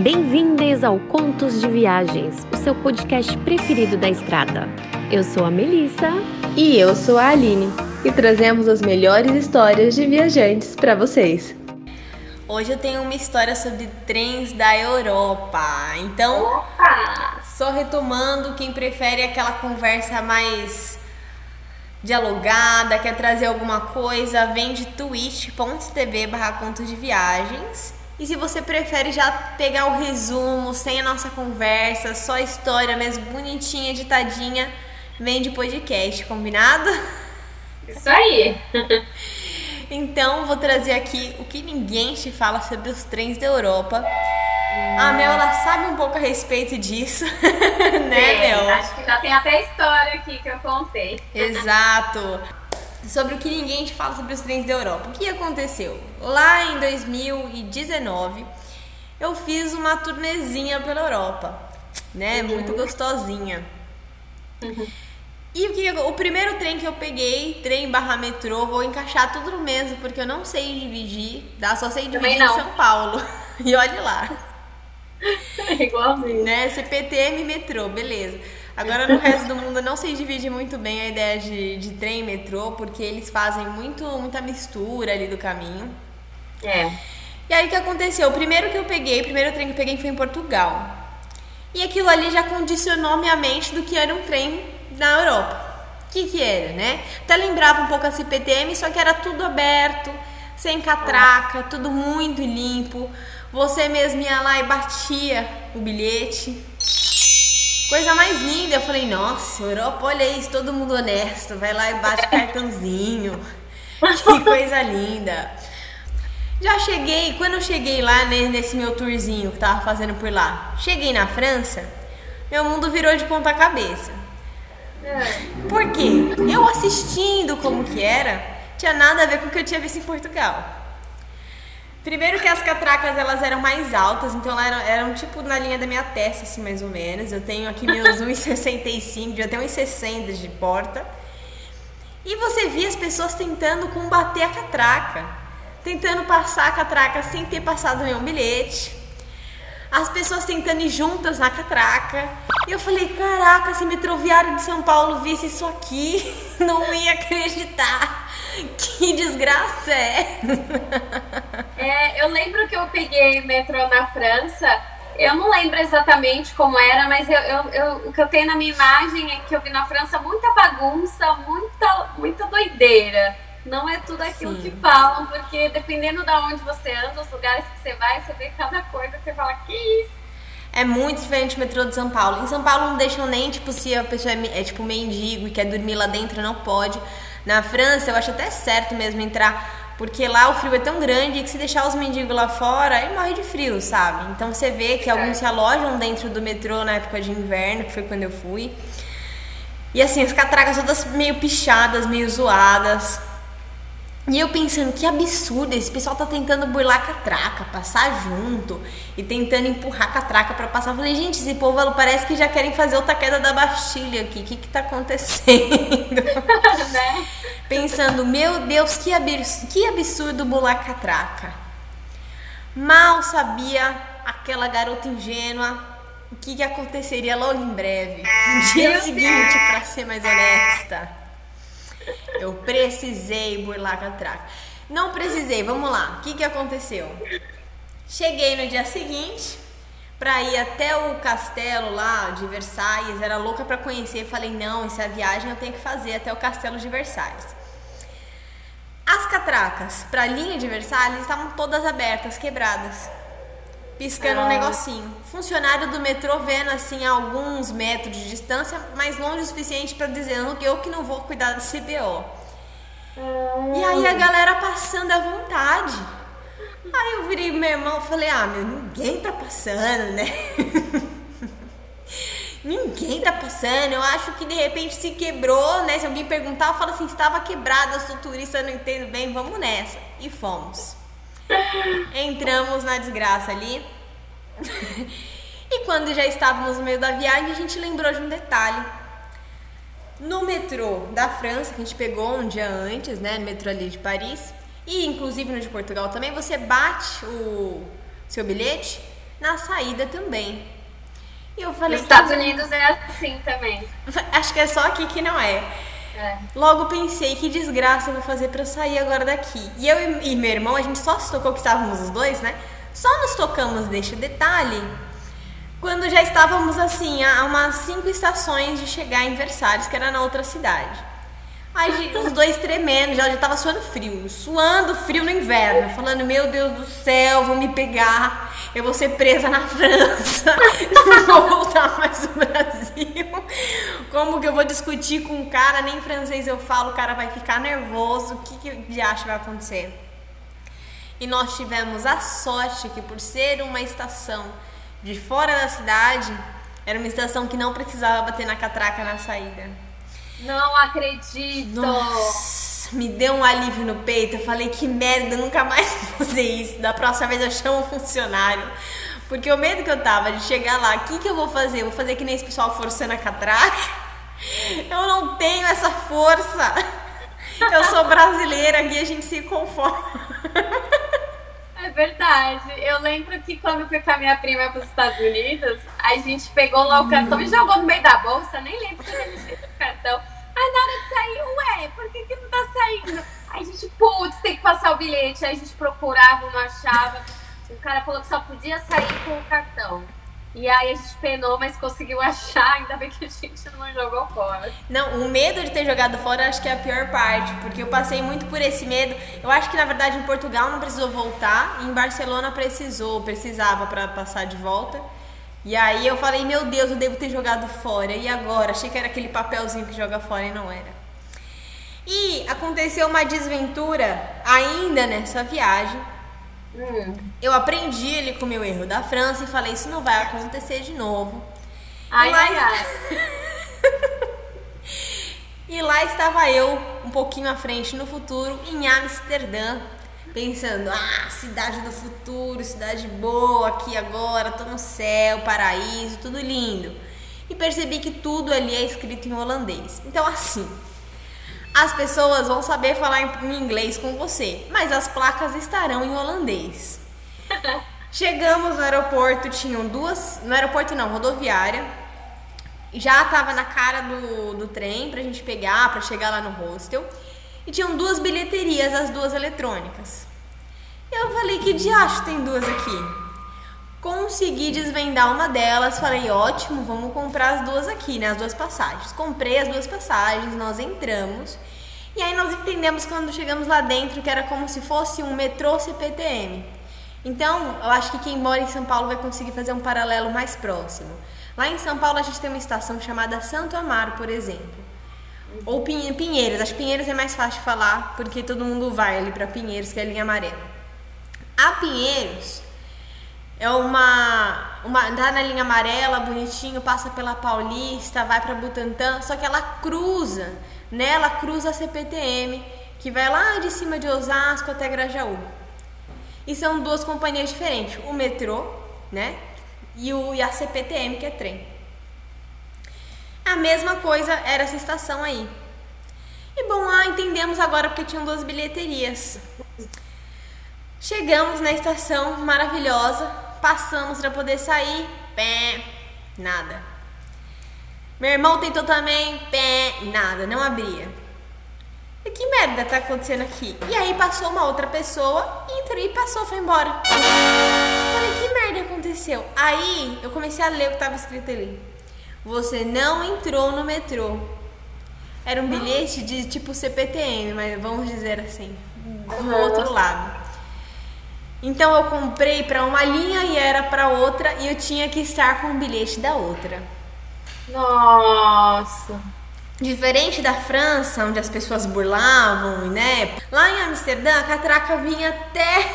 Bem-vindas ao Contos de Viagens, o seu podcast preferido da estrada. Eu sou a Melissa. E eu sou a Aline. E trazemos as melhores histórias de viajantes para vocês. Hoje eu tenho uma história sobre trens da Europa. Então, Opa! só retomando, quem prefere aquela conversa mais dialogada, quer trazer alguma coisa, vem de twitch.tv barra contos de viagens. E se você prefere já pegar o resumo, sem a nossa conversa, só a história mesmo bonitinha, editadinha, vem de podcast, combinado? Isso aí. Então, vou trazer aqui o que ninguém te fala sobre os trens da Europa. A Mel, ela sabe um pouco a respeito disso, né, Mel? Acho que já tem até história aqui que eu contei. Exato. Sobre o que ninguém te fala sobre os trens da Europa. O que aconteceu? Lá em 2019, eu fiz uma turnezinha pela Europa, né? Muito gostosinha. E o, que, o primeiro trem que eu peguei, trem barra metrô, vou encaixar tudo no mesmo, porque eu não sei dividir, tá? Só sei dividir em. São Paulo. E olhe lá. Igualzinho. né? CPTM metrô, beleza. Agora no resto do mundo não sei dividir muito bem a ideia de, de trem e metrô, porque eles fazem muito, muita mistura ali do caminho. É. E aí o que aconteceu? O primeiro que eu peguei, o primeiro trem que eu peguei foi em Portugal. E aquilo ali já condicionou minha mente do que era um trem na Europa. O que que era, né? Até lembrava um pouco a CPTM, só que era tudo aberto, sem catraca, tudo muito limpo. Você mesmo ia lá e batia o bilhete. Coisa mais linda. Eu falei, nossa, Europa, olha isso, todo mundo honesto. Vai lá e bate cartãozinho. Que coisa linda. Já cheguei, quando eu cheguei lá né, nesse meu tourzinho que tava fazendo por lá, cheguei na França, meu mundo virou de ponta cabeça. Por quê? Eu assistindo como que era, tinha nada a ver com o que eu tinha visto em Portugal. Primeiro que as catracas elas eram mais altas, então elas eram, eram tipo na linha da minha testa, assim, mais ou menos. Eu tenho aqui meus 1,65, já tenho 1,60 de porta. E você via as pessoas tentando combater a catraca, tentando passar a catraca sem ter passado nenhum bilhete. As pessoas tentando ir juntas na catraca. E eu falei, caraca, se metroviário de São Paulo visse isso aqui, não ia acreditar. Que desgraça é É, eu lembro que eu peguei metrô na França. Eu não lembro exatamente como era, mas eu, eu- eu- o que eu tenho na minha imagem é que eu vi na França muita bagunça, muita, muita doideira. Não é tudo aquilo Sim. que falam, porque dependendo de onde você anda, os lugares que você vai, você vê cada coisa que você fala, que isso? É muito diferente do metrô de São Paulo. Em São Paulo não deixam nem, tipo, se a pessoa é, é, tipo mendigo e quer dormir lá dentro, não pode. Na França, eu acho até certo mesmo entrar, porque lá o frio é tão grande que se deixar os mendigos lá fora, ele morre de frio, sabe? Então você vê que alguns se alojam dentro do metrô na época de inverno, que foi quando eu fui. E assim, as catracas todas meio pichadas, meio zoadas. E eu pensando, que absurdo, esse pessoal tá tentando burlar a catraca, passar junto e tentando empurrar a catraca pra passar. Eu falei, gente, esse povo parece que já querem fazer outra queda da Bastilha aqui. O que que tá acontecendo? né? Pensando, meu Deus, que absurdo, que absurdo burlar a catraca. Mal sabia aquela garota ingênua o que, que aconteceria logo em breve. No dia seguinte, pra ser mais honesta. Eu precisei burlar a catraca. Não precisei, vamos lá. O que, que aconteceu? Cheguei no dia seguinte pra ir até o castelo lá de Versalhes. Era louca pra conhecer. Falei, não, essa viagem eu tenho que fazer até o castelo de Versalhes. As catracas pra linha de Versalhes estavam todas abertas, quebradas. Piscando um Ah. negocinho. Funcionário do metrô vendo assim a alguns metros de distância, mas longe o suficiente pra dizendo que eu que não vou cuidar do CBO. E aí a galera passando à vontade. Aí eu virei meu irmão e falei, ah, meu, ninguém tá passando, né? ninguém tá passando. Eu acho que de repente se quebrou, né? Se alguém perguntar, eu falo assim, estava quebrado, eu sou turista, eu não entendo bem, vamos nessa. E fomos. Entramos na desgraça ali. e quando já estávamos no meio da viagem, a gente lembrou de um detalhe. No metrô da França, que a gente pegou um dia antes, né? No metrô ali de Paris, e inclusive no de Portugal também, você bate o seu bilhete na saída também. E eu falei. Nos Estados Unidos é assim também. Acho que é só aqui que não é. É. Logo pensei, que desgraça eu vou fazer eu sair agora daqui. E eu e meu irmão, a gente só se tocou que estávamos os dois, né? Só nos tocamos deste detalhe quando já estávamos assim, a umas cinco estações de chegar em Versalhes, que era na outra cidade. Aí os dois tremendo, já, já tava suando frio, suando frio no inverno, falando, meu Deus do céu, vão me pegar, eu vou ser presa na França, não vou voltar mais no Brasil. Como que eu vou discutir com um cara, nem francês eu falo, o cara vai ficar nervoso, o que, que de acha vai acontecer? E nós tivemos a sorte que por ser uma estação de fora da cidade, era uma estação que não precisava bater na catraca na saída. Não acredito! Nossa, me deu um alívio no peito. Eu falei, que merda, nunca mais vou fazer isso. Da próxima vez eu chamo um funcionário. Porque o medo que eu tava de chegar lá, o que, que eu vou fazer? Eu vou fazer que nem esse pessoal forçando a catraca? Eu não tenho essa força. Eu sou brasileira, aqui a gente se conforma. É verdade. Eu lembro que quando eu fui com a minha prima para os Estados Unidos, a gente pegou lá o cartão e jogou no meio da bolsa, nem lembro que ele fez o cartão. Aí na hora de sair, ué, por que, que não tá saindo? Aí a gente, putz, tem que passar o bilhete. Aí a gente procurava, não achava. O cara falou que só podia sair com o cartão. E aí a gente penou, mas conseguiu achar, ainda bem que a gente não jogou fora. Não, o medo de ter jogado fora acho que é a pior parte, porque eu passei muito por esse medo. Eu acho que na verdade em Portugal não precisou voltar, em Barcelona precisou, precisava para passar de volta. E aí eu falei, meu Deus, eu devo ter jogado fora. E agora? Achei que era aquele papelzinho que joga fora e não era. E aconteceu uma desventura ainda nessa viagem Hum. Eu aprendi ele com o meu erro da França e falei, isso não vai acontecer de novo. Ai, e, lá ai, ai. e lá estava eu, um pouquinho à frente no futuro, em Amsterdã, pensando, ah, cidade do futuro, cidade boa aqui agora, tô no céu, paraíso, tudo lindo. E percebi que tudo ali é escrito em holandês. Então, assim, as pessoas vão saber falar em inglês com você, mas as placas estarão em holandês. Chegamos no aeroporto, tinham duas. No aeroporto não, rodoviária. Já tava na cara do, do trem pra gente pegar, pra chegar lá no hostel. E tinham duas bilheterias, as duas eletrônicas. Eu falei, que diacho tem duas aqui? Consegui desvendar uma delas, falei, ótimo, vamos comprar as duas aqui, né? As duas passagens. Comprei as duas passagens, nós entramos. E aí nós entendemos quando chegamos lá dentro que era como se fosse um metrô CPTM. Então, eu acho que quem mora em São Paulo vai conseguir fazer um paralelo mais próximo. Lá em São Paulo a gente tem uma estação chamada Santo Amaro, por exemplo. Ou Pinheiros. As Pinheiros é mais fácil de falar, porque todo mundo vai ali para Pinheiros, que é a linha amarela. A Pinheiros é uma, uma dá na linha amarela, bonitinho, passa pela Paulista, vai para Butantã, só que ela cruza, né? Ela cruza a CPTM, que vai lá de cima de Osasco até Grajaú. E são duas companhias diferentes, o metrô, né? E, o, e a CPTM, que é trem. A mesma coisa era essa estação aí. E bom, ah, entendemos agora porque tinham duas bilheterias. Chegamos na estação maravilhosa, passamos para poder sair, pé, nada. Meu irmão tentou também, pé, nada, não abria. E que merda tá acontecendo aqui? E aí passou uma outra pessoa, entrou e passou, foi embora. Falei, que merda aconteceu? Aí eu comecei a ler o que tava escrito ali. Você não entrou no metrô. Era um bilhete de tipo CPTM, mas vamos dizer assim, do outro lado. Então eu comprei para uma linha e era para outra e eu tinha que estar com o bilhete da outra. Nossa. Diferente da França, onde as pessoas burlavam, né? Lá em Amsterdã, a catraca vinha até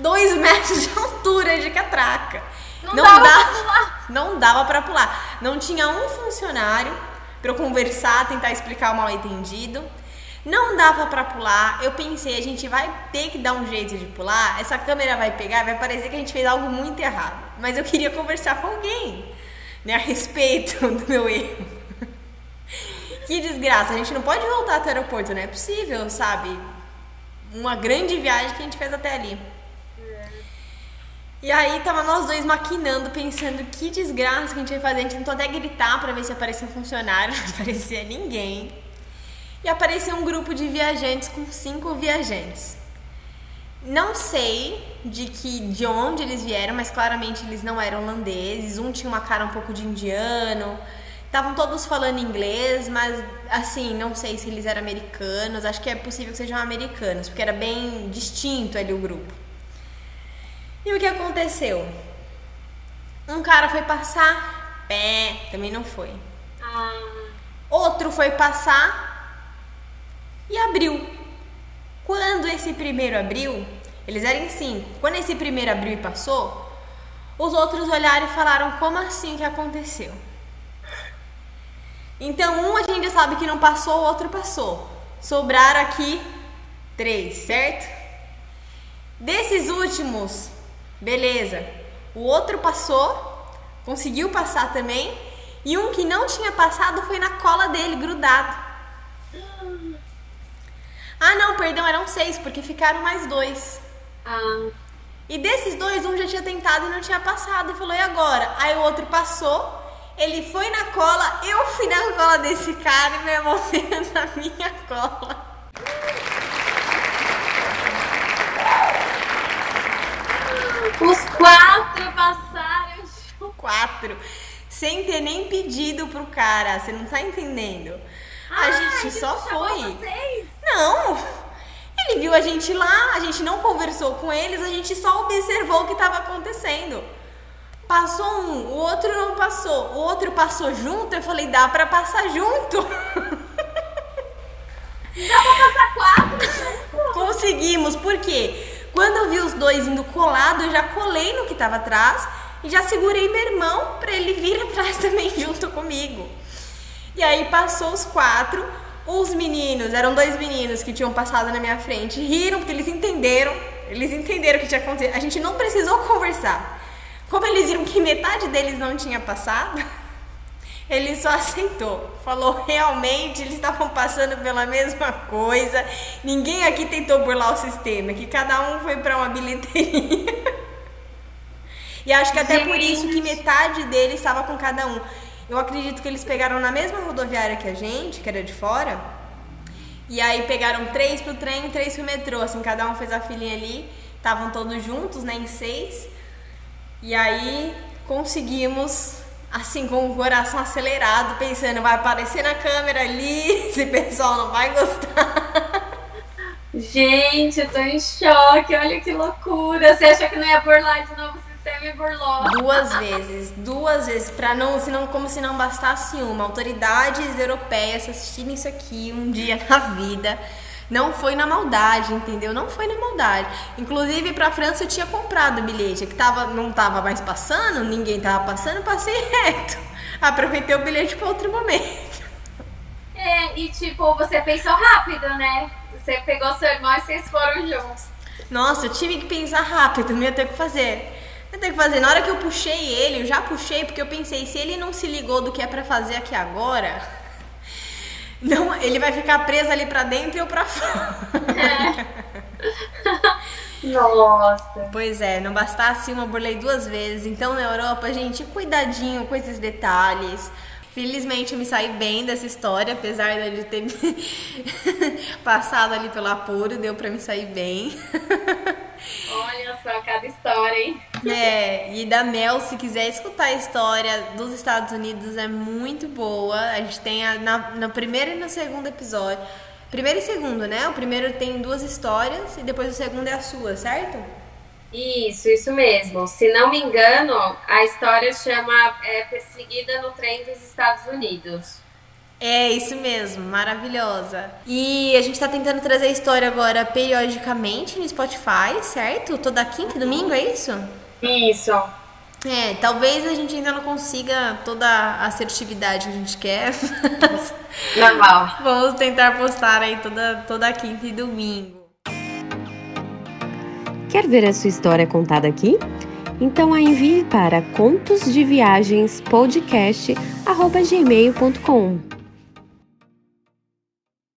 dois metros de altura de catraca. Não dava pra pular. Não dava para pular. Não tinha um funcionário para eu conversar, tentar explicar o mal entendido. Não dava para pular. Eu pensei, a gente vai ter que dar um jeito de pular. Essa câmera vai pegar, vai parecer que a gente fez algo muito errado. Mas eu queria conversar com alguém, né, a respeito do meu erro. Que desgraça, a gente não pode voltar até o aeroporto, não é possível, sabe? Uma grande viagem que a gente fez até ali. E aí tava nós dois maquinando, pensando que desgraça que a gente ia fazer. A gente tentou até gritar para ver se aparecia um funcionário, não aparecia ninguém. E apareceu um grupo de viajantes com cinco viajantes. Não sei de que de onde eles vieram, mas claramente eles não eram holandeses. Um tinha uma cara um pouco de indiano. Estavam todos falando inglês, mas assim, não sei se eles eram americanos. Acho que é possível que sejam americanos, porque era bem distinto ali o grupo. E o que aconteceu? Um cara foi passar, pé, também não foi. Ah, Outro foi passar e abriu. Quando esse primeiro abriu, eles eram em cinco. Quando esse primeiro abriu e passou, os outros olharam e falaram: Como assim que aconteceu? Então, um a gente sabe que não passou, o outro passou. Sobraram aqui três, certo? Desses últimos, beleza. O outro passou, conseguiu passar também. E um que não tinha passado foi na cola dele, grudado. Ah, não, perdão, eram seis, porque ficaram mais dois. ah, E desses dois, um já tinha tentado e não tinha passado. E falou, e agora? Aí o outro passou, ele foi na cola, eu fui na cola desse cara e irmão veio na minha cola. os quatro passaram. Quatro. Sem ter nem pedido pro cara, você não tá entendendo. A Ah, gente ele só foi. vocês? Não! Ele viu a gente lá, a gente não conversou com eles, a gente só observou o que estava acontecendo. Passou um, o outro não passou. O outro passou junto, eu falei, dá pra passar junto. Dá pra passar quatro? Conseguimos, por quê? Quando eu vi os dois indo colado, eu já colei no que tava atrás e já segurei meu irmão pra ele vir atrás também junto comigo. E aí passou os quatro, os meninos, eram dois meninos que tinham passado na minha frente, riram porque eles entenderam, eles entenderam o que tinha acontecido. A gente não precisou conversar. Como eles viram que metade deles não tinha passado, ele só aceitou. Falou, realmente, eles estavam passando pela mesma coisa. Ninguém aqui tentou burlar o sistema, que cada um foi para uma bilheteria. e acho que até por isso que metade deles estava com cada um. Eu acredito que eles pegaram na mesma rodoviária que a gente, que era de fora. E aí pegaram três pro trem e três pro metrô. Assim, cada um fez a filinha ali. Estavam todos juntos, né, em seis. E aí conseguimos, assim, com o coração acelerado, pensando, vai aparecer na câmera ali, esse pessoal não vai gostar. Gente, eu tô em choque, olha que loucura. Você achou que não ia burlar de novo Duas vezes, duas vezes, para não, senão, como se não bastasse uma. Autoridades europeias assistirem isso aqui um dia na vida. Não foi na maldade, entendeu? Não foi na maldade. Inclusive, pra França eu tinha comprado o bilhete, que tava, não tava mais passando, ninguém tava passando, passei reto. Aproveitei o bilhete para outro momento. É, e tipo, você pensou rápido, né? Você pegou seu irmão e vocês foram juntos. Nossa, eu tive que pensar rápido, não ia ter o que fazer. Não ia ter o que fazer. Na hora que eu puxei ele, eu já puxei porque eu pensei, se ele não se ligou do que é pra fazer aqui agora, não, ele vai ficar preso ali pra dentro e eu pra fora. Nossa. Pois é, não bastasse uma, eu burlei duas vezes. Então na Europa, gente, cuidadinho com esses detalhes. Felizmente eu me saí bem dessa história, apesar de eu ter passado ali pelo apuro, deu pra me sair bem. Olha só cada história, hein? É, e da Mel, se quiser escutar a história dos Estados Unidos, é muito boa. A gente tem a, na, no primeiro e no segundo episódio. Primeiro e segundo, né? O primeiro tem duas histórias e depois o segundo é a sua, certo? Isso, isso mesmo. Se não me engano, a história chama é, Perseguida no Trem dos Estados Unidos. É, isso mesmo, maravilhosa. E a gente tá tentando trazer a história agora periodicamente no Spotify, certo? Toda quinta e domingo, é isso? Isso. É, talvez a gente ainda não consiga toda a assertividade que a gente quer. mas Normal. Vamos tentar postar aí toda, toda quinta e domingo. Quer ver a sua história contada aqui? Então a envie para contosdeviagenspodcast.gmail.com